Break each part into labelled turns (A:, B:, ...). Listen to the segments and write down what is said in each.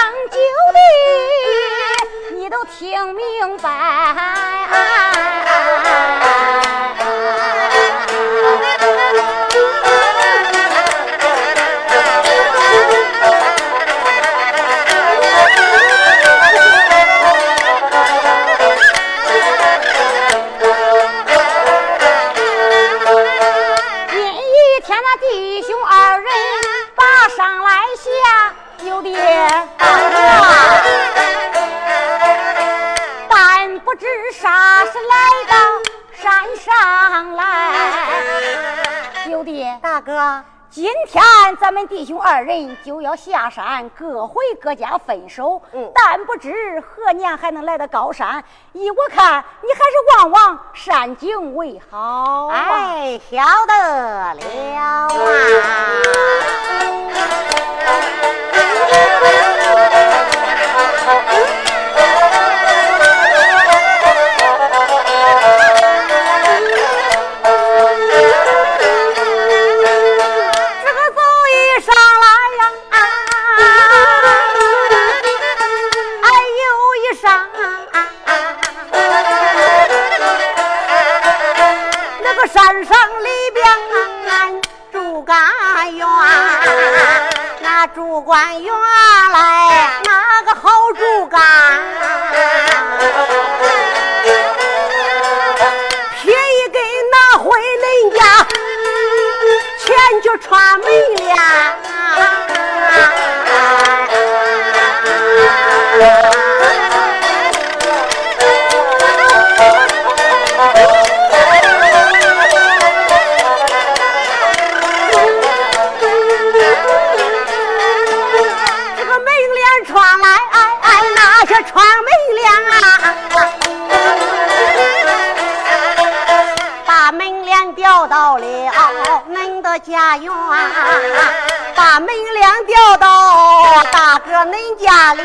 A: 讲究的，你都听明白。弟兄二人就要下山，各回各家分手。嗯，但不知何年还能来到高山。依我看，你还是望望山景为好。
B: 哎，晓得了啊。山上里边住个院，那住官院来哪个好住干？便宜给拿回恁家，钱就穿没了。
A: 把门梁吊到大哥恁家里。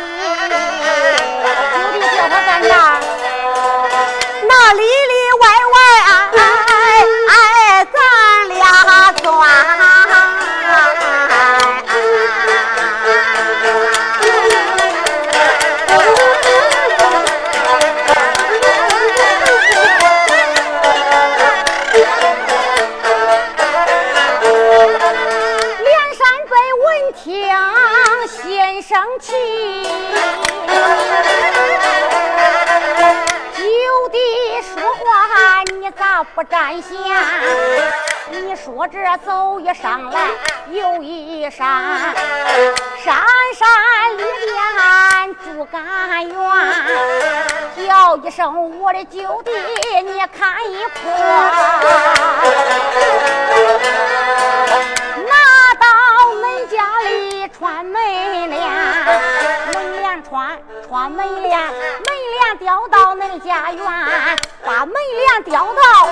A: 下。你说这走一上来又一山，山山里边住甘愿，叫一声我的九弟，你看一看，拿到恁家里穿门帘，门帘穿穿门帘，门帘吊到恁家园，把门帘吊到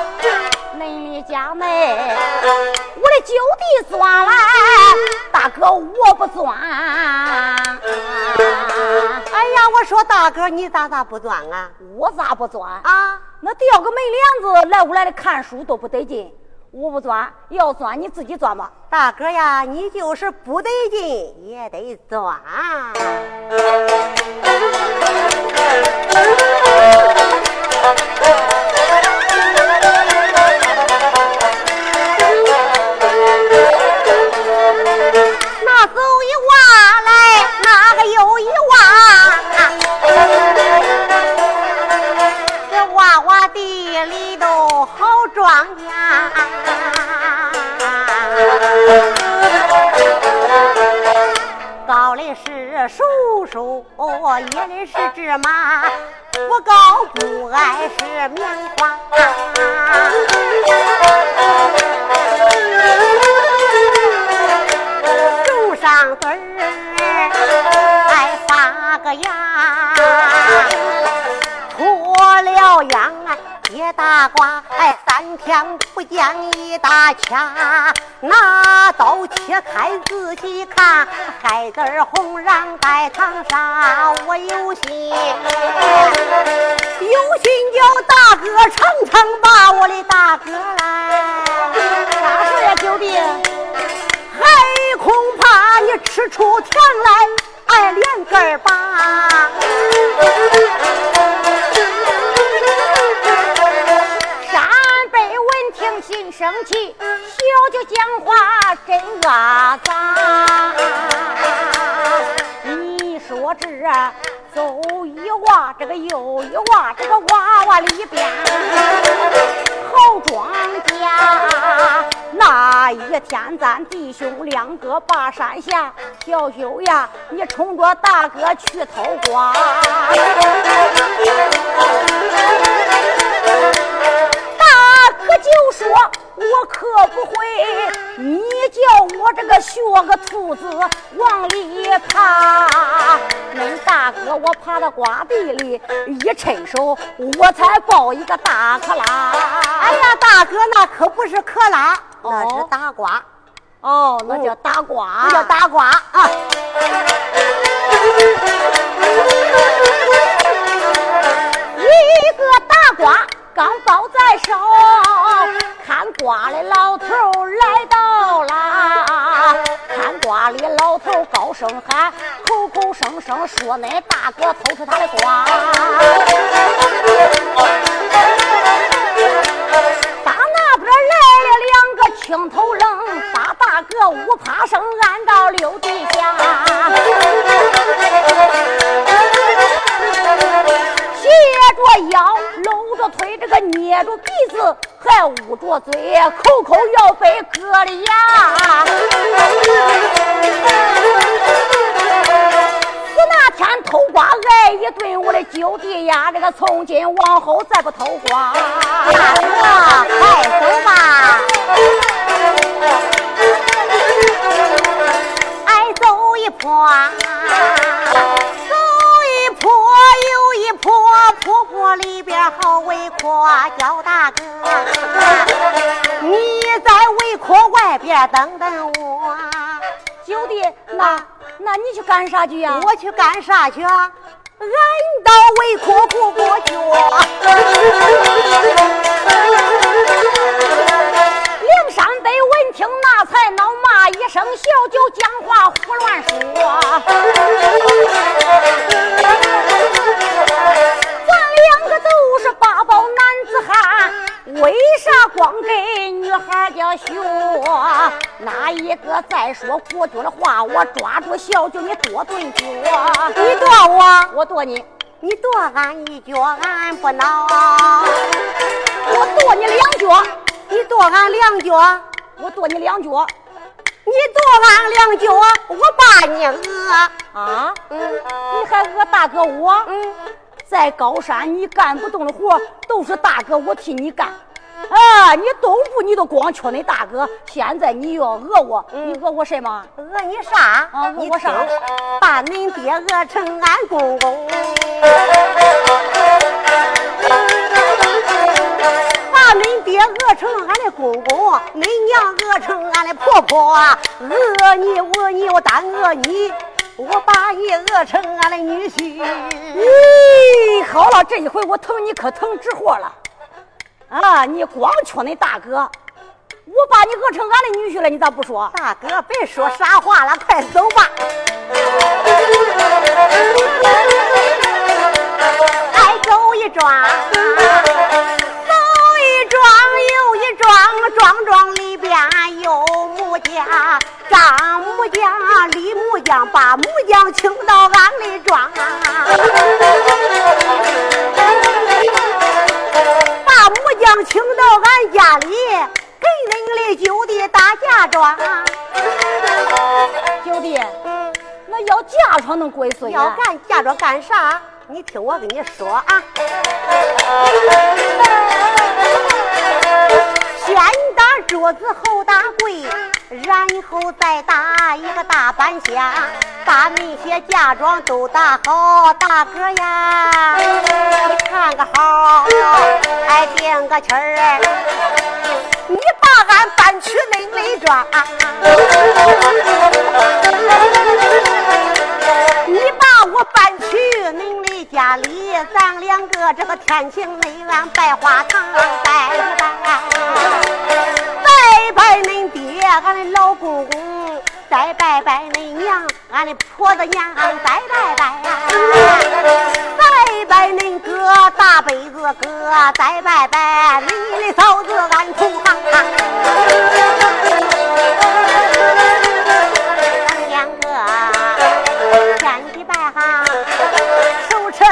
A: 恁的家门，我的九弟钻来，大哥我不钻。
B: 哎呀，我说大哥，你咋咋不钻啊？
A: 我咋不钻
B: 啊？
A: 那吊个门帘子，来屋来的看书都不得劲。我不钻，要钻你自己钻吧。
B: 大哥呀，你就是不得劲也得钻。庄稼。高的是叔叔，野的是芝麻，不高不矮是棉花。种上根儿，还发个芽，脱了秧大瓜，哎，三天不见一大掐，拿刀切开自己看，孩子儿红瓤带汤沙，我有心，有心叫大哥尝尝把我的大哥来，
A: 啥事呀，九弟？
B: 还恐怕你吃出甜来，哎，连根儿拔。
A: 气，小就讲话真阿杂。你说这走一挖，这个又一挖，这个娃娃里边好庄稼。那一天咱弟兄两个把山下，小九呀，你冲着大哥去偷瓜。大哥就说：“我可不会，你叫我这个学个兔子往里爬。恁大哥我爬到瓜地里，一伸手我才抱一个大克拉。
B: 哎呀，大哥那可不是克拉，那是大瓜。
A: 哦，那叫大瓜，
B: 那叫大瓜啊。
A: 一个大瓜刚抱在手，看瓜的老头来到了。看瓜的老头高声喊，口口声声说恁大哥偷吃他的瓜。打那边来了两个青头愣，把大哥五爬生按到六地下。子，还捂着嘴，口口要被割了牙。死那天偷瓜挨一顿，我的九弟呀，这个从今往后再不偷瓜。
B: 大哥，快走吧。哎，走一坡，走一坡又一坡，坡坡里边好围阔，叫大哥，你在围阔外边等等我。
A: 九弟，那那你去干啥去呀？
B: 我去干啥去？啊？俺到围阔过过去。
A: 梁山伯闻听那才恼，骂一声，小九讲话胡乱说。两个都是八宝男子汉，为啥光给女孩家学？哪一个再说过绝的话，我抓住小九你跺顿脚。
B: 你跺我，
A: 我跺你。
B: 你跺俺一脚，俺不恼。
A: 我跺你两脚，
B: 你跺俺两脚，
A: 我跺你两脚。
B: 你跺俺两脚，我把你讹
A: 啊！嗯，你还讹大哥我？
B: 嗯，
A: 在高山你干不动的活，都是大哥我替你干。啊，你东部你都光缺那大哥，现在你又要讹我，你讹我什么？
B: 讹你啥？
A: 啊，讹我啥？
B: 把恁爹讹成俺公公。把恁爹讹成俺的公公，恁娘讹成俺的婆婆，讹你讹你我单讹你，我把你讹成俺的女婿。
A: 咦，好了，这一回我疼你可疼直活了。啊，你光缺那大哥，我把你讹成俺的女婿了，你咋不说？
B: 大哥，别说傻话了，快走吧。哎，走一庄。有一庄，庄庄里边有木匠，张木匠、李木匠把木匠请到俺的庄，把木匠请到俺家里，给恁的九弟打嫁妆。
A: 九弟，那要嫁妆能归谁？
B: 要干嫁妆干啥？你听我跟你说啊。先打桌子后打柜，然后再打一个大板箱，把那些嫁妆都打好。大哥呀，你看个好，哎，定个亲儿，你把俺搬去恁的庄，你把我搬去恁家里，咱两个这个天晴内安百花堂拜一拜。拜拜恁爹，俺的老公公；再拜拜恁娘，俺的婆子娘；再拜拜，再拜恁哥大辈子哥；再拜拜你的嫂子俺同行。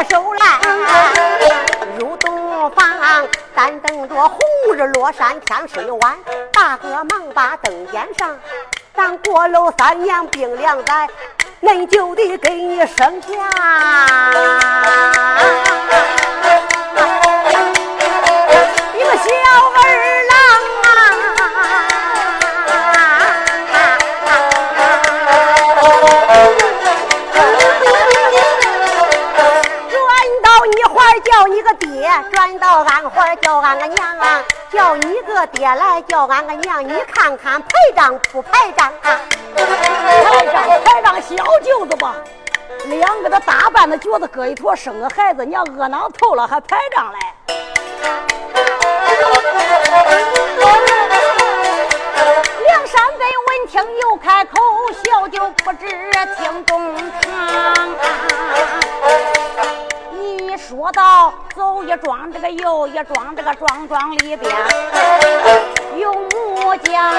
B: 手来。入洞房，咱等着红日落山，天水晚。大哥忙把灯点上，咱过楼三年冰凉在，恁就得给你生下一个小叫你个爹，转到俺怀叫俺个娘啊！叫你个爹来叫俺个娘，你看看排账不排账？
A: 排账排账小舅子吧，两个的打扮的脚子搁一坨，生个孩子，娘饿囊透了还排账来。梁山伯闻听又开口，小舅不知听中堂。你说到走一庄，这个又一庄，这个庄庄里边有木匠，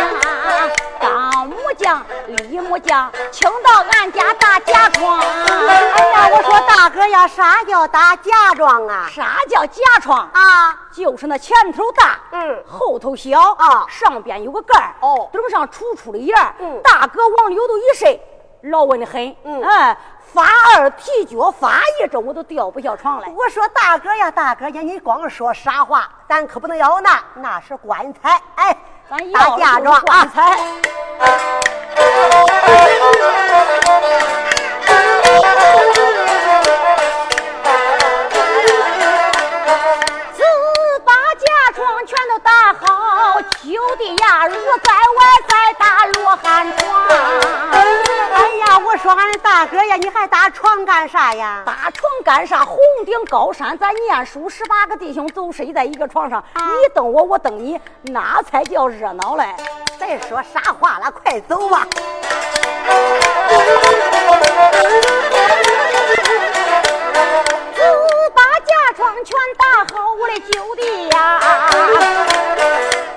A: 当木匠，李木匠，请到俺家打嫁妆。
B: 哎呀，我说大哥呀，啥叫打嫁妆啊？
A: 啥叫嫁妆？
B: 啊？
A: 就是那前头大，
B: 嗯，
A: 后头小
B: 啊，
A: 上边有个盖儿，
B: 哦，
A: 顶上楚楚的眼
B: 嗯，
A: 大哥往里头一睡，老稳的很，
B: 嗯，
A: 哎。发二踢脚，发一阵我都掉不下床来。
B: 我说大哥呀，大哥呀，你光说傻话，咱可不能要那，那是棺材。哎，
A: 咱要
B: 嫁妆
A: 棺材。只把嫁妆全都打好，就地呀，如在外在打罗汉床。
B: 哎呀我说俺大哥呀，你还打床干啥呀？
A: 打床干啥？红顶高山，咱念书十八个弟兄都睡在一个床上，你蹬我，我蹬你，那才叫热闹嘞！
B: 再说啥话了？快走吧！
A: 只把嫁妆全搭好，我的九弟呀，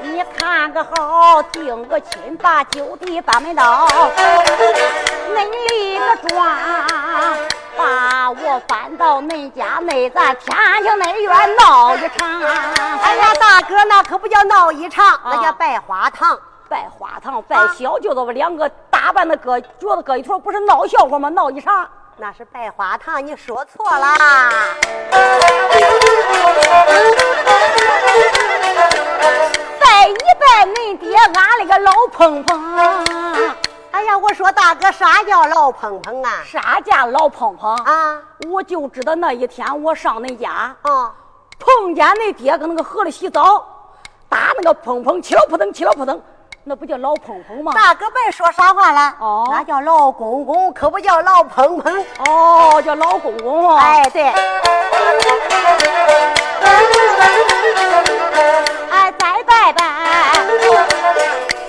A: 你看个好，定个亲，把九弟把门到。恁立个庄，把我搬到恁家内，咱天庭内院闹一场。
B: 哎呀，大哥，那可不叫闹一场，那叫拜花堂。
A: 拜花堂，拜小舅子我，两个打扮的搁脚子搁一坨，不是闹笑话吗？闹一场。
B: 那是拜花堂，你说错啦。
A: 拜一拜恁爹，俺那个老碰碰。
B: 哎呀，我说大哥，啥叫老碰碰啊？
A: 啥叫老碰碰
B: 啊？
A: 我就知道那一天我上恁家，
B: 啊，
A: 碰见恁爹搁那个河里洗澡，打那个碰碰，起了扑腾，起了扑腾。那不叫老碰碰吗？
B: 大哥别说傻话了。
A: 哦，
B: 那叫老公公，可不叫老碰碰。
A: 哦，叫老公公。
B: 哎，对。
A: 哎，再拜拜，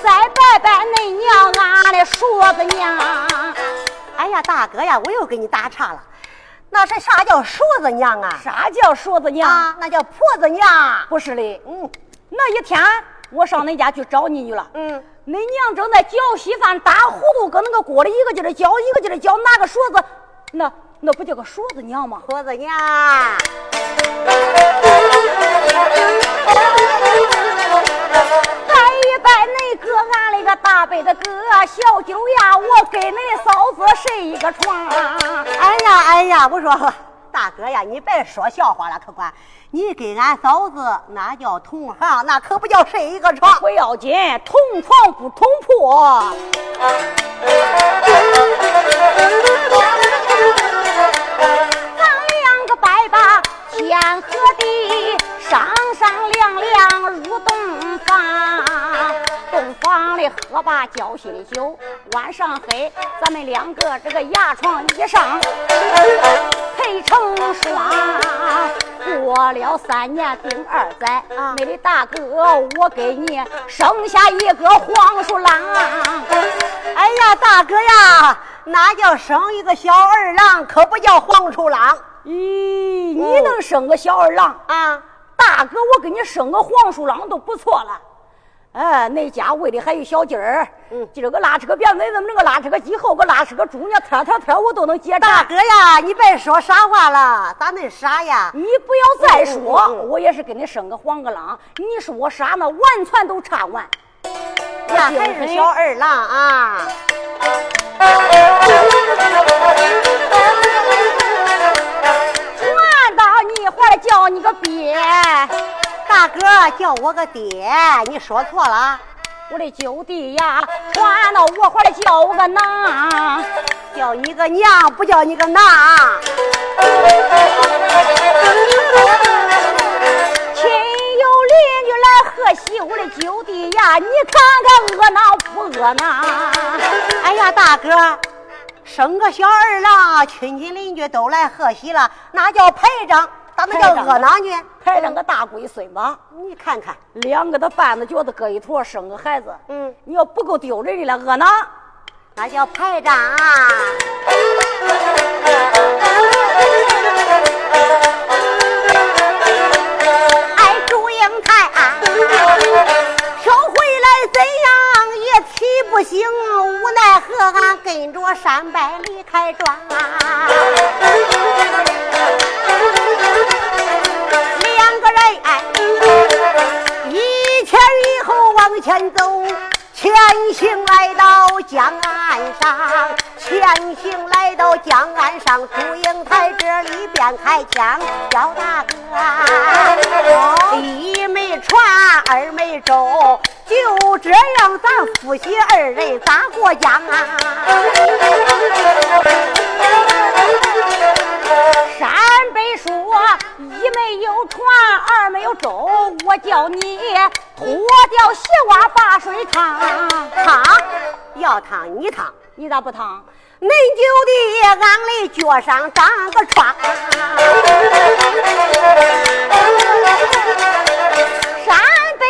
A: 再拜拜恁娘，俺的叔子娘。
B: 哎呀，大哥呀，我又给你打岔了。那是啥叫叔子娘啊？
A: 啥叫叔子娘？
B: 啊，那叫婆子娘。
A: 不是的，
B: 嗯，
A: 那一天。我上恁家去找你去了。
B: 嗯，
A: 恁娘正在搅稀饭，打糊涂，搁那个锅里一个劲儿搅，一个劲儿搅，拿个勺子，那那不叫个勺子娘吗？
B: 勺子娘，
A: 拜一拜恁哥，俺那个大伯的哥，小九呀，我跟恁嫂子睡一个床。
B: 哎呀哎呀，我说大哥呀，你别说笑话了，客官。你跟俺嫂子那叫同行，那可不叫睡一个床。
A: 不要紧，同床不同铺。咱两个拜把天和地，上上亮亮入洞房。洞房里喝把交心酒，晚上黑，咱们两个这个牙床一上，配成双。过了三年丁二载，你的大哥，我给你生下一个黄鼠狼。
B: 哎呀，大哥呀，那叫生一个小二郎，可不叫黄鼠狼。
A: 咦，你能生个小二郎
B: 啊？
A: 大哥，我给你生个黄鼠狼都不错了。哎，那家喂的还有小鸡儿，嗯，今儿个拉扯个别子，怎么那个拉扯个鸡，后个拉扯个猪，呢，天天天，我都能接
B: 大哥呀，你别说傻话了，咋恁傻呀？
A: 你不要再说，我也是给你生个黄个狼。你说我傻，那完全都差完。
B: 那还是小二郎啊！
A: 传到你怀叫你个爹。
B: 大哥叫我个爹，你说错了。
A: 我的九弟呀，传到我怀里叫我个娘，
B: 叫你个娘，不叫你个娘。
A: 亲友邻居来贺喜，我的九弟呀，你看看热闹不热闹？
B: 哎呀，大哥，生个小儿郎，亲戚邻居都来贺喜了，那叫排场。咋能叫热闹呢？
A: 排上个大龟孙吧，
B: 你看看，
A: 两个的半子脚子搁一坨，生个孩子。
B: 嗯，
A: 你要不够丢人的了，热闹，
B: 那叫排长。哎，祝英台，挑回来怎样也提不醒，无奈何俺跟着山伯离开庄。往前走，前行来到江岸上，前行来到江岸上，祝英台这里边开枪，叫大哥，一没船，二没舟，就这样咱夫妻二人咋过江啊？
A: 山北说一没有船，二没有舟，我叫你脱掉鞋袜把水淌，
B: 烫要烫你烫，
A: 你咋不烫？
B: 恁九弟俺的脚上长个疮。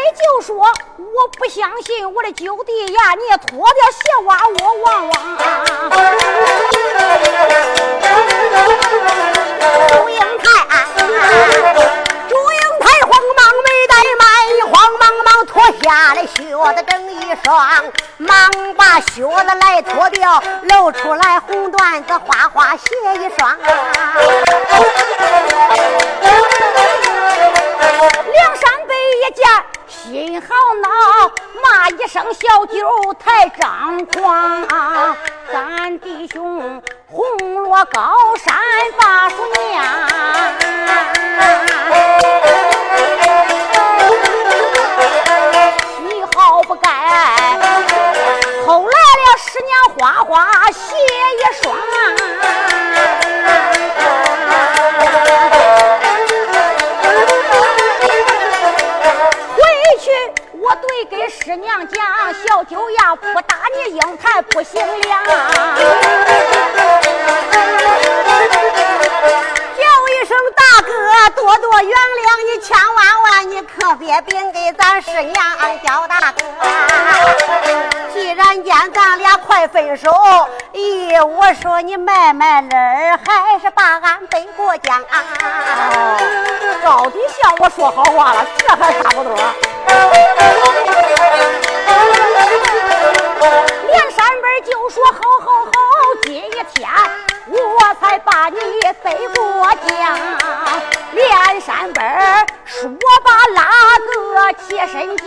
A: 你就说我不相信我的九弟呀，你脱掉鞋袜我望望。
B: 祝英台。朱英台慌忙没怠慢，慌忙忙脱下来靴子整一双，忙把靴子来脱掉，露出来红缎子花花鞋一双。
A: 好恼，骂一声小九太张狂，咱弟兄红落高山把叔娘。不该，后来了十娘花花鞋一双，娘讲，小九呀不打你英台不行了，
B: 叫一声大哥多多原谅你，千万万你可别别给咱师娘叫大哥。既然见咱俩快分手，咦，我说你卖卖乐儿，还是把俺背过江啊。
A: 到底向我说好话了，这还差不多。连山本就说好好好，今一天我才把你背过江。连山本说罢拉个起身
B: 家。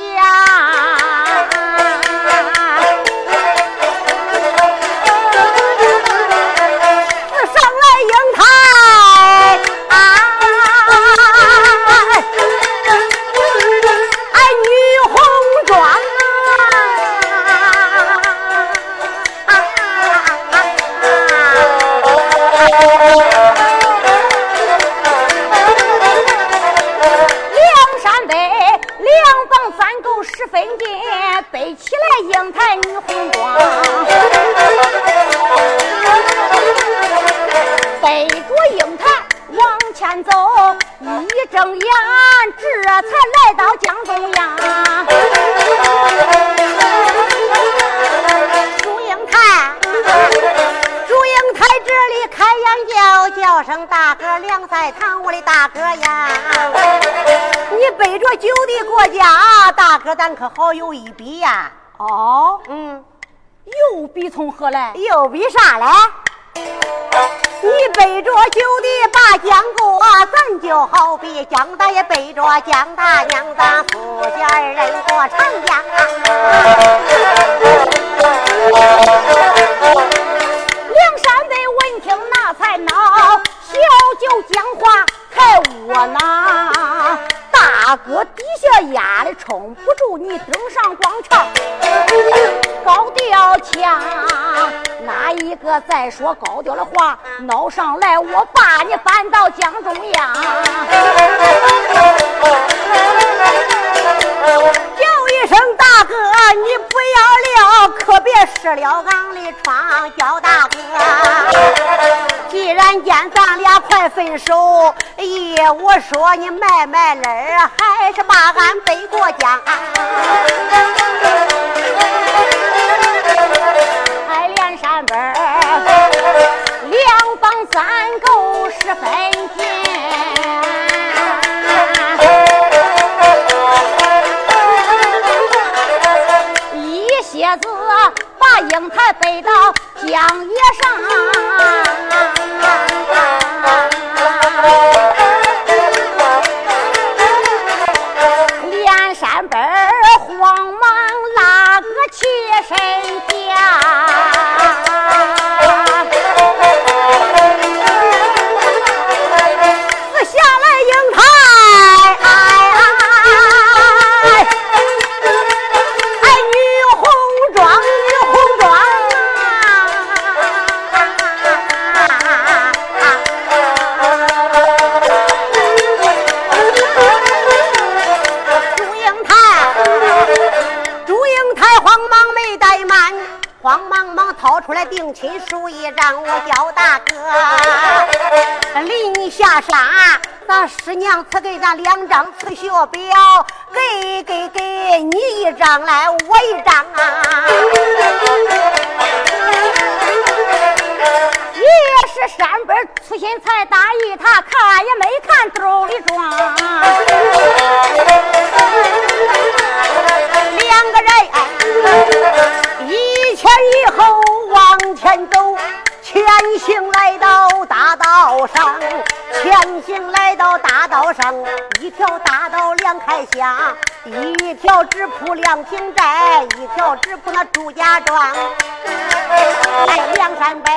B: 可好有一比呀！
A: 哦，
B: 嗯，
A: 又比从何来？
B: 又比啥来？你背着九的把江过，咱就好比江大爷背着江大娘，咱夫妻二人过长江。
A: 梁山伯闻听那才恼，小酒讲话太窝囊。大哥底下压的撑不住，你登上广场高调腔，哪一个再说高调的话，闹上来我把你搬到江中央。
B: 叫一声大哥，你不要了，可别失了俺的窗，叫大哥。既然见咱俩快分手，咦，我说你卖卖儿，还是把俺背过江。
A: 哎连山本两房三够十分近，一些子把英台背到江野上。
B: 师娘赐给咱两张刺绣表给给给你一张来我一张啊。
A: 也是山本粗心才大意他看也没看兜里装。两个人
B: 一前一后往前走前行来到大道上前行来一条大道两开乡，一条直铺梁亭寨，一条直铺那朱家庄。哎，梁山北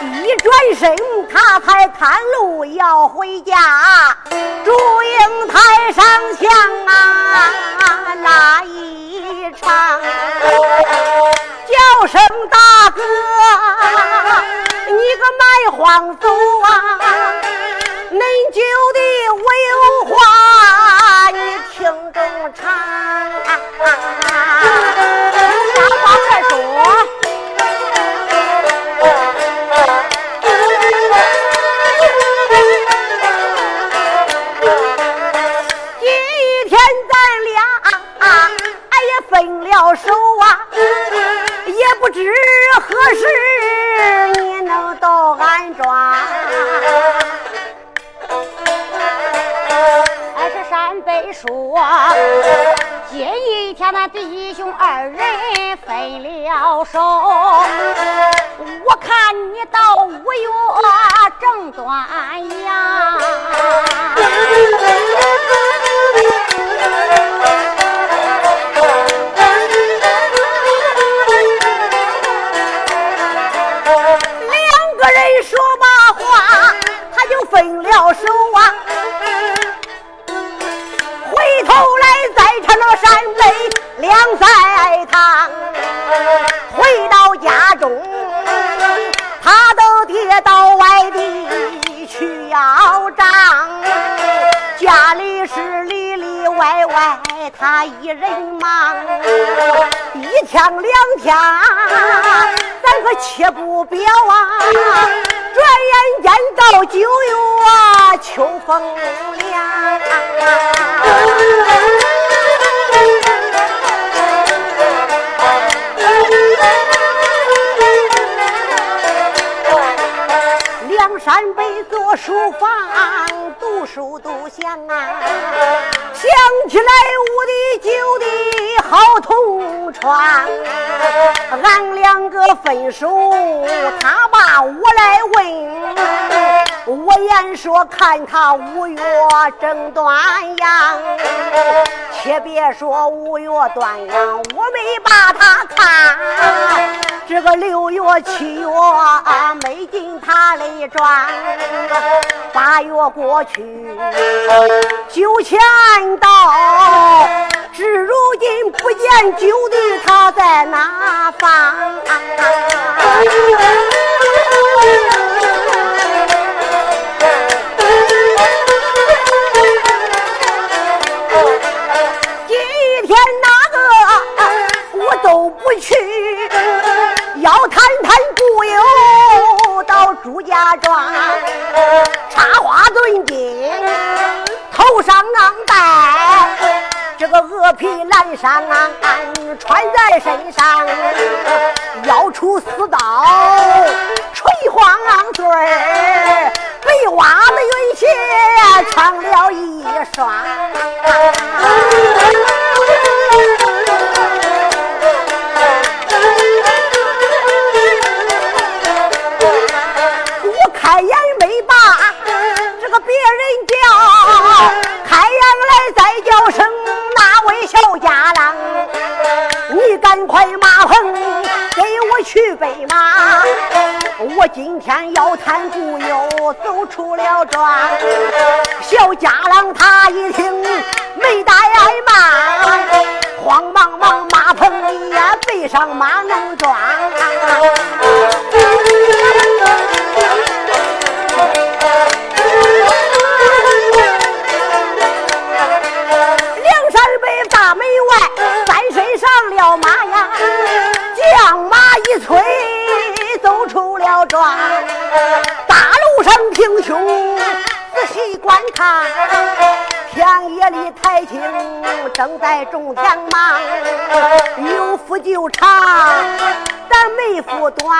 B: 一转身，他才探路要回家，祝英台上香啊拉一场，叫声大哥，你个卖黄走啊！恁就的我有话，你听中唱。
A: 啥话快说？
B: 今天咱俩俺也分了手啊，也不知何时你能到俺庄。
A: 俺是山北说，今一天那弟兄二人分了手，我看你到五月正端阳。
B: 两在堂，回到家中，他都跌到外地去要账，家里是里里外外他一人忙，一天两天，咱可切不表啊！转眼间到九月秋风凉。山北做书房，读书读香啊！想起来我的旧的同窗，俺两个分手，他把我来问，我言说看他五月正端阳，且别说五月端阳，我没把他看，这个六月七月没进他的庄，八月过去。九千到，至如今不见但究竟他在哪方？在种田忙，有福就长，咱没福短。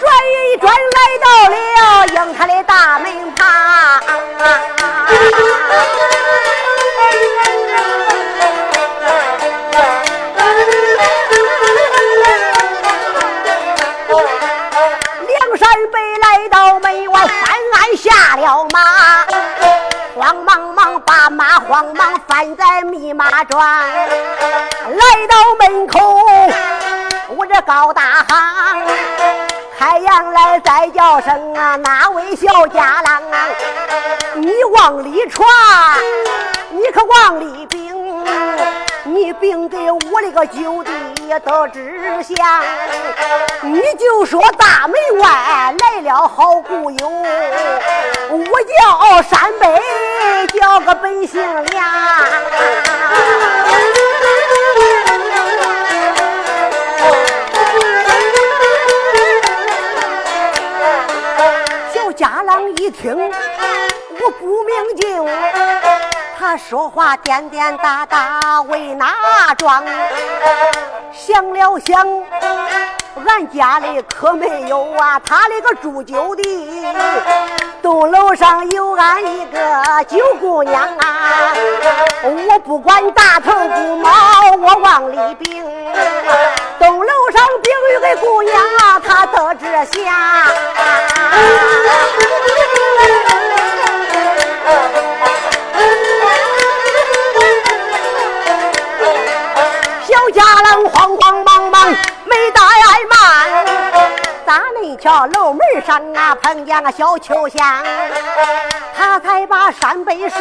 B: 转一转来到了英台的大门旁。梁山伯来到门外，三鞍下了马，慌忙忙把马慌忙翻在密码转，来到门口，我这高大行，太阳来再叫声啊，哪位小家郎啊？你往里闯，你可往里禀。你禀给我那个九弟得知详，你就说大门外来了好故友，我叫山北，叫个本姓梁。小家郎一听，我不明镜。他说话颠颠哒哒为哪桩？想了想，俺家里可没有啊，他那个住酒的，东楼上有俺一个九姑娘啊。我不管大头不毛，我往里禀，东楼上禀有个姑娘，她得知下。上啊碰见个小秋香，他才把山北事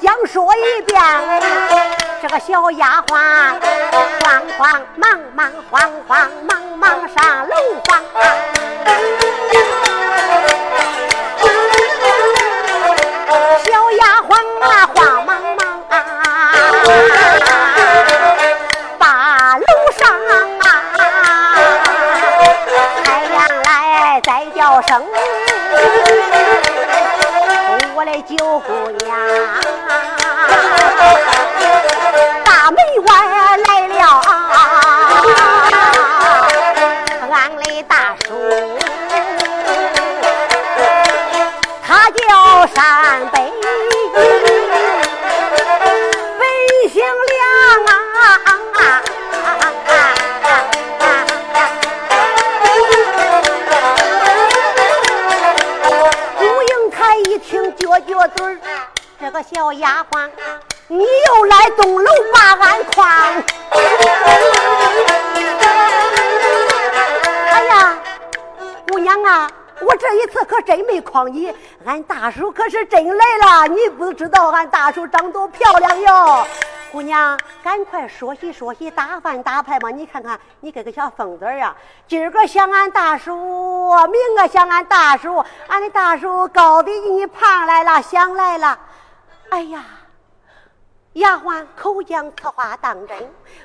B: 讲说一遍。这个小丫鬟慌慌忙忙慌慌忙忙上楼房，小丫鬟啊慌生，我的九姑娘，大门外小丫鬟，你又来东楼把俺诓。哎呀，姑娘啊，我这一次可真没诓你，俺大叔可是真来了。你不知道俺大叔长多漂亮哟。姑娘，赶快梳洗梳洗，打扮打扮嘛！你看看，你这个小疯子呀！今儿个想俺大叔，明个想俺大叔，俺的大叔高的你盼来了，想来了。哎呀，丫鬟口讲此话当真，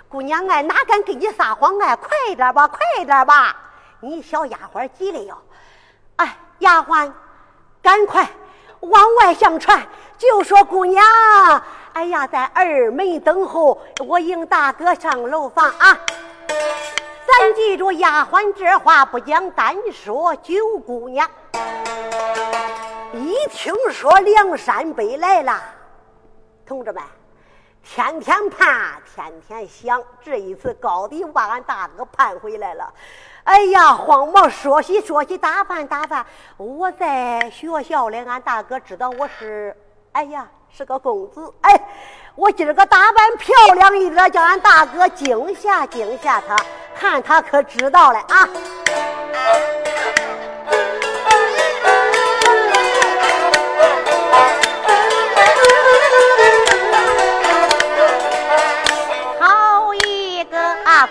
B: 姑娘哎，哪敢跟你撒谎哎？快点吧，快点吧！你小丫鬟急了哟。哎，丫鬟，赶快往外相传，就说姑娘。哎呀，在二门等候，我迎大哥上楼房啊！咱记住丫鬟这话不讲，单说九姑娘。一听说梁山北来了，同志们，天天盼，天天想，这一次高低把俺大哥盼回来了。哎呀，慌忙说起说起，打扮打扮。我在学校里，俺大哥知道我是，哎呀。是个公子，哎，我今儿个打扮漂亮一点，叫俺大哥惊吓惊吓他，看他可知道了啊！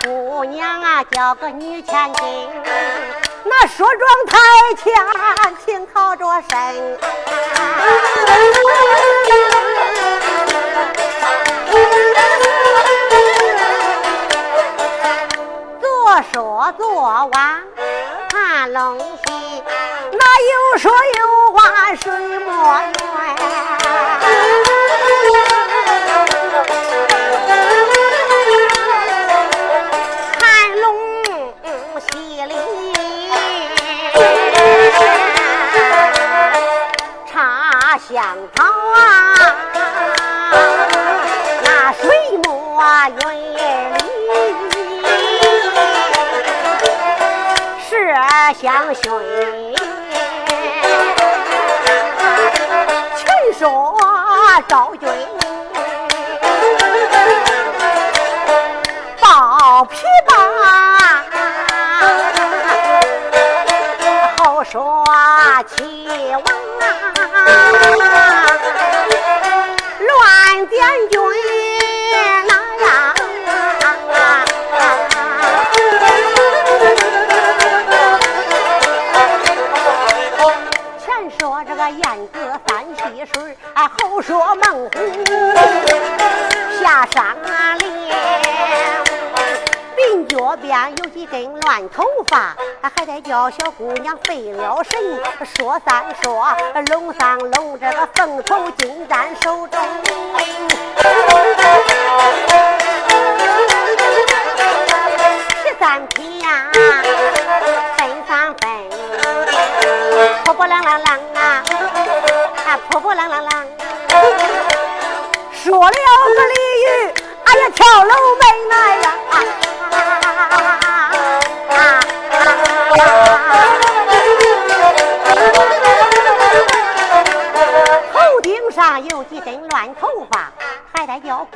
B: 姑娘啊，叫个女千金，那梳妆台前轻靠着身。坐说昨晚看龙戏，那有说有话水墨缘。相寻，听说昭君，抱琵琶，好说齐还得叫小姑娘费了神。说三说，拢三拢这个凤头金簪手中，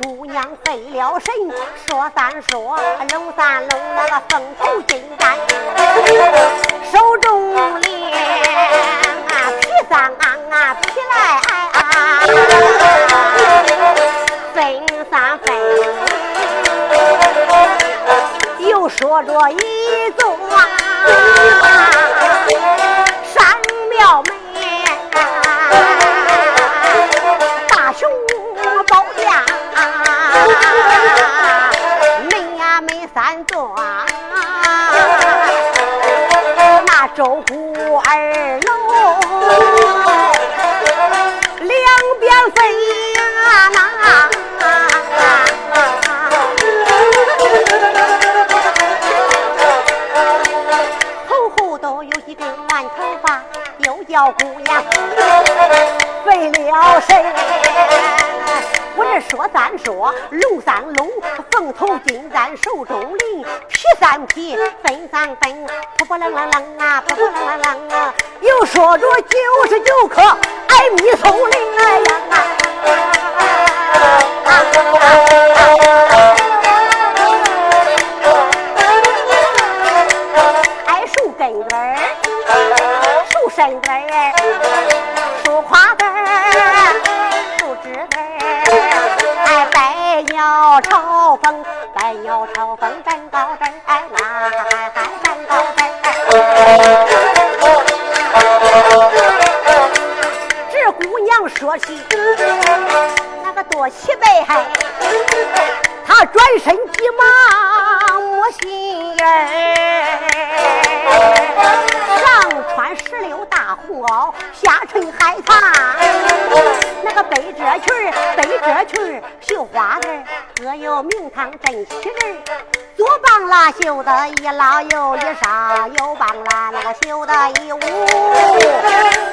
B: 姑娘费了神。说三说，搂三搂那个凤头金簪，手中拎皮三皮来。说着一座山庙门，那周户二楼两边飞。小姑娘费了神，我这说三说，龙三龙，凤头金簪手中拎，劈三劈，分三分，扑扑棱棱棱啊，扑扑棱棱棱啊，又说着九十九颗艾蜜松林哎呀。身根儿，树花根，树枝根儿，哎，百鸟朝凤，百鸟朝凤站高枝，哎，那还站高枝。这姑娘说起那个多齐备，她转身急忙没心眼上榴大红袄，下衬海棠，那个背这裙，背这裙绣花儿，各有名堂真气人。左帮啦绣的一老右一少，右帮啦那个绣的一五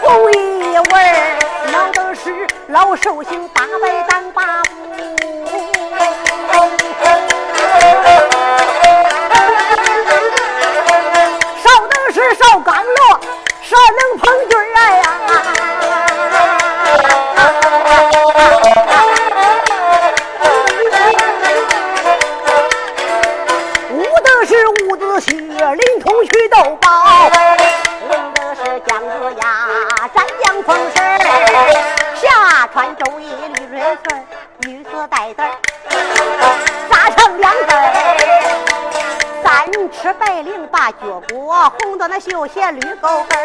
B: 红一纹，那都是老寿星大白当八步。少的是少刚罗，少能碰军儿呀！武德是伍子胥，临潼去斗宝；文德是姜子牙，斩将封神；下川周易绿瑞穗，绿色带子扎成两根吃白绫把脚裹，红的那绣鞋绿勾跟。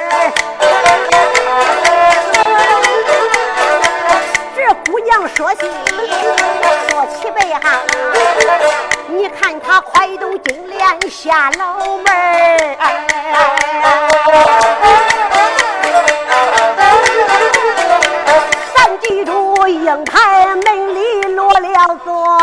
B: 这姑娘说起说起背哈，你看她快动金莲下楼门儿，咱记住英台门里落了座。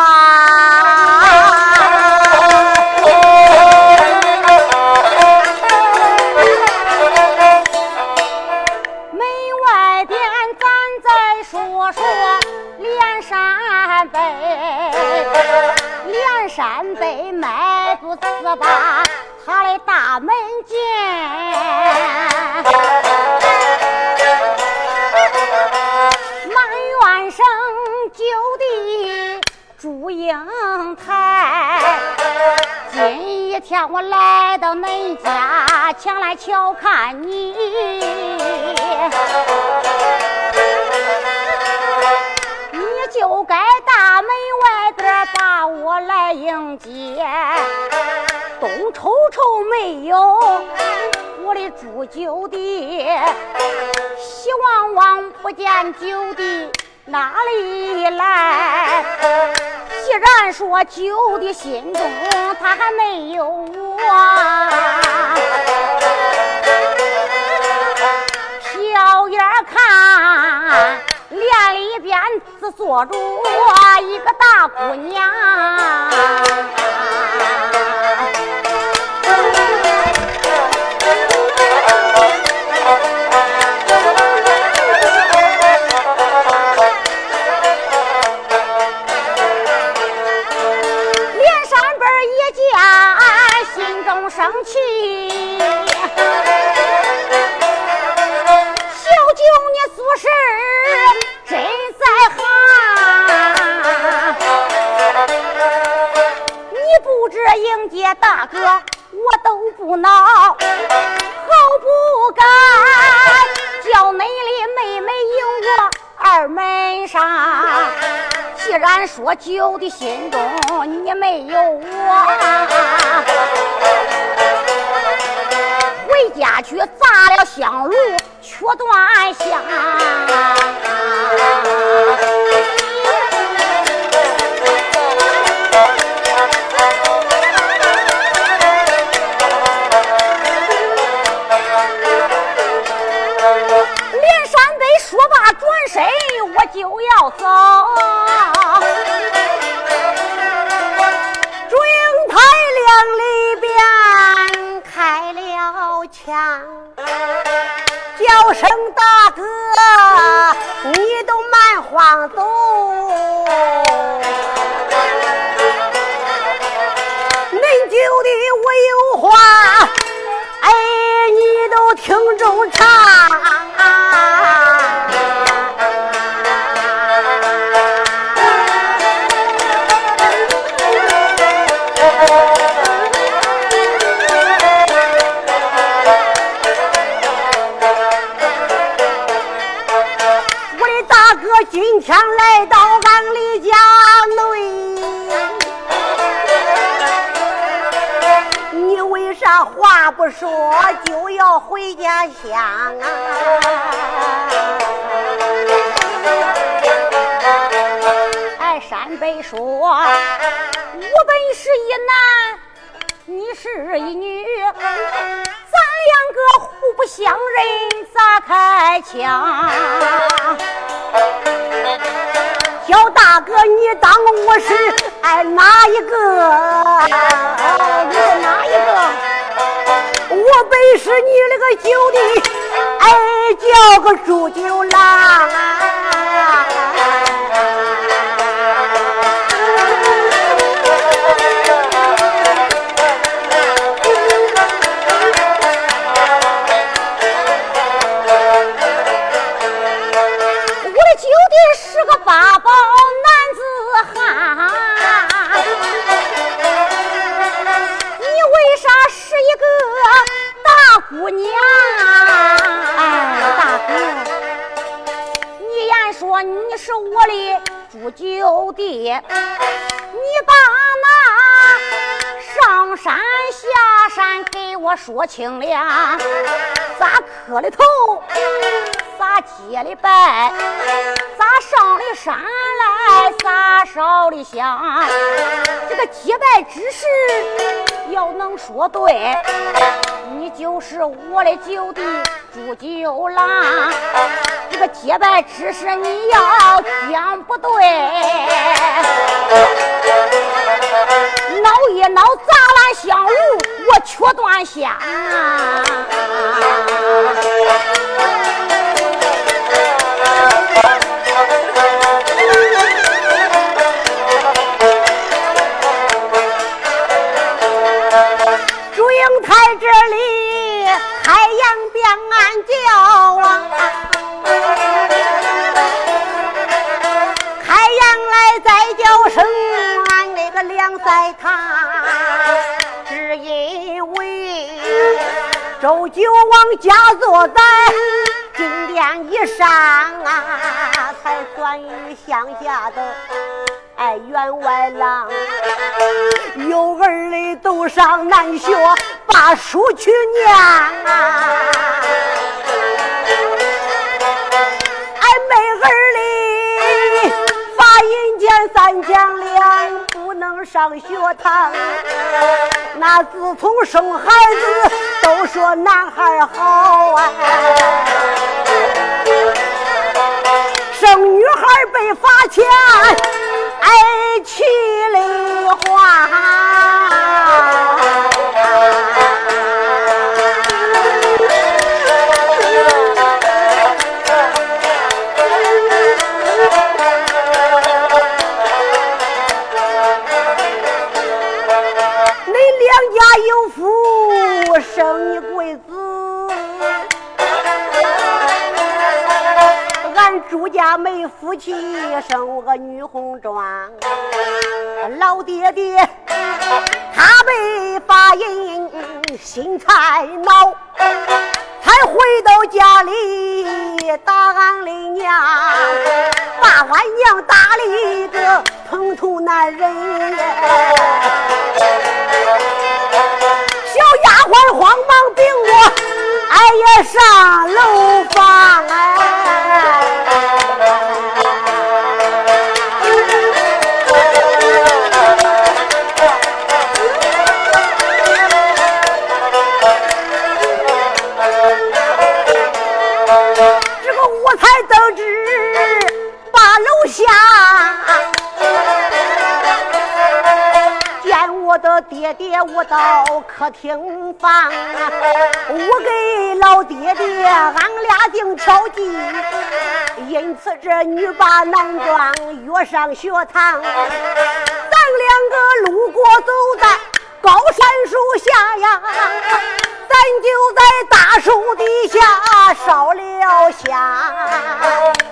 B: 把，他的大门前，满院生。
A: 就地祝英台。今一天我来到恁家，前来瞧看你，你就该大门外边把我来迎接。东瞅瞅没有我的住酒的，西望望不见酒的哪里来？既然说酒的心中他还没有我，瞟眼看帘里边只坐着一个大姑娘。酒的心中你没有
B: 他不说就要回家乡啊？
A: 哎，山北说，我本是一男，你是一女，咱两个互不相认，咋开腔？
B: 小大哥，你当我是哎哪一个？
A: 你是哪一？
B: 我本是你那个酒的，哎叫个祝九郎。
A: 姑娘，大哥，你言说你是我的祝酒弟，你把那上山下山给我说清了，咋磕的头，咋结的拜，咋上的山来，咋烧的香，这个结拜之事要能说对。你就是我的九弟朱九郎，这个结拜之事你要讲不对，挠一挠砸烂香炉，我却断香。
B: 叫啊，太阳再叫声俺那个梁赛堂，只因为周九王家坐在金殿以上啊，才算与乡下的哎员外郎。有儿的都上南学，把书去念啊。俺没儿的发阴间三讲两，不能上学堂。那自从生孩子，都说男孩好啊，生女孩被罚钱，哎，气生个女红妆。老爹爹他被发印，心才恼，才回到家里打俺的娘，把俺娘打了一个蓬头男人。小丫鬟慌忙禀我，俺也上楼房。我爹爹，我到客厅房，我给老爹爹，俺俩定条计，因此这女把男装约上学堂，咱两个路过走在高山树下呀。咱就在大树底下烧了香，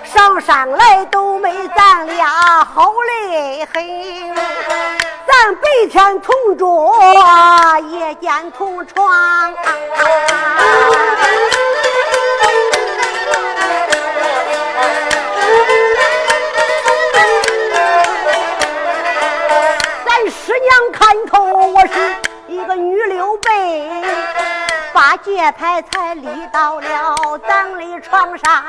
B: 上山来都没咱俩好嘞很。咱白天同桌，夜间同床。咱师娘看透我是一个女刘备。把节拍才立到了咱的床上，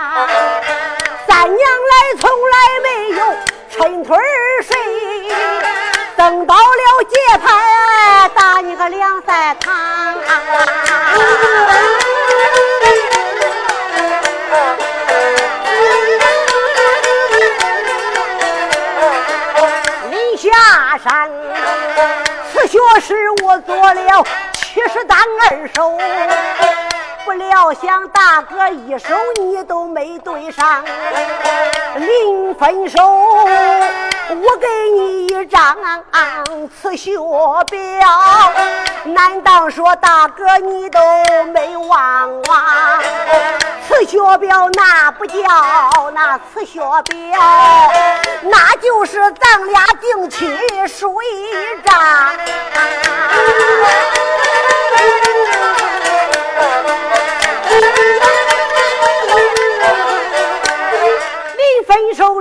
B: 三娘来从来没有抻腿睡，等到了节拍打你个两三堂。临下山，此学是我做了。七十单二手，不料想大哥一手你都没对上。临分手，我给你一张刺绣表，难道说大哥你都没忘啊？刺绣表那不叫那刺绣表，那就是咱俩定期书一张。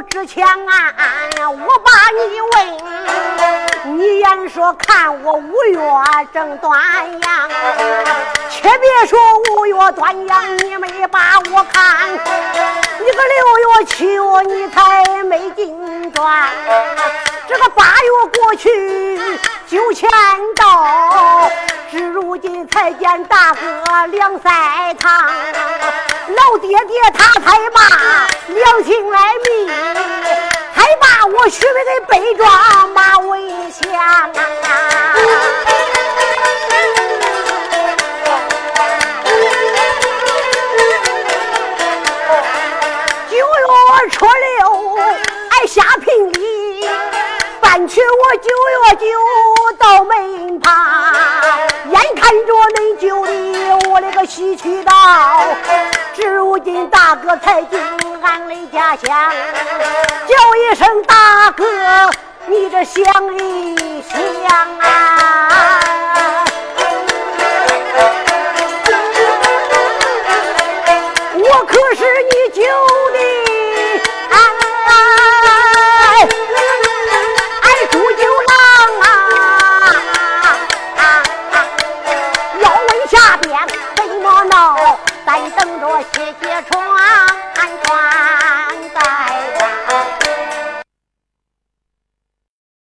B: 之前啊，我把你问，你言说看我五月正端阳，且别说五月端阳你没把我看，你个六月七月你才没进端，这个八月过去九千到。至如今才见大哥两三趟，老爹爹他才把良心来密，还把我许配给北庄马文祥。九月初六，俺下聘，去我九月九到门旁。眼看着恁舅的我那个西去到，至如今大哥才进俺的家乡，叫一声大哥，你这想一想啊，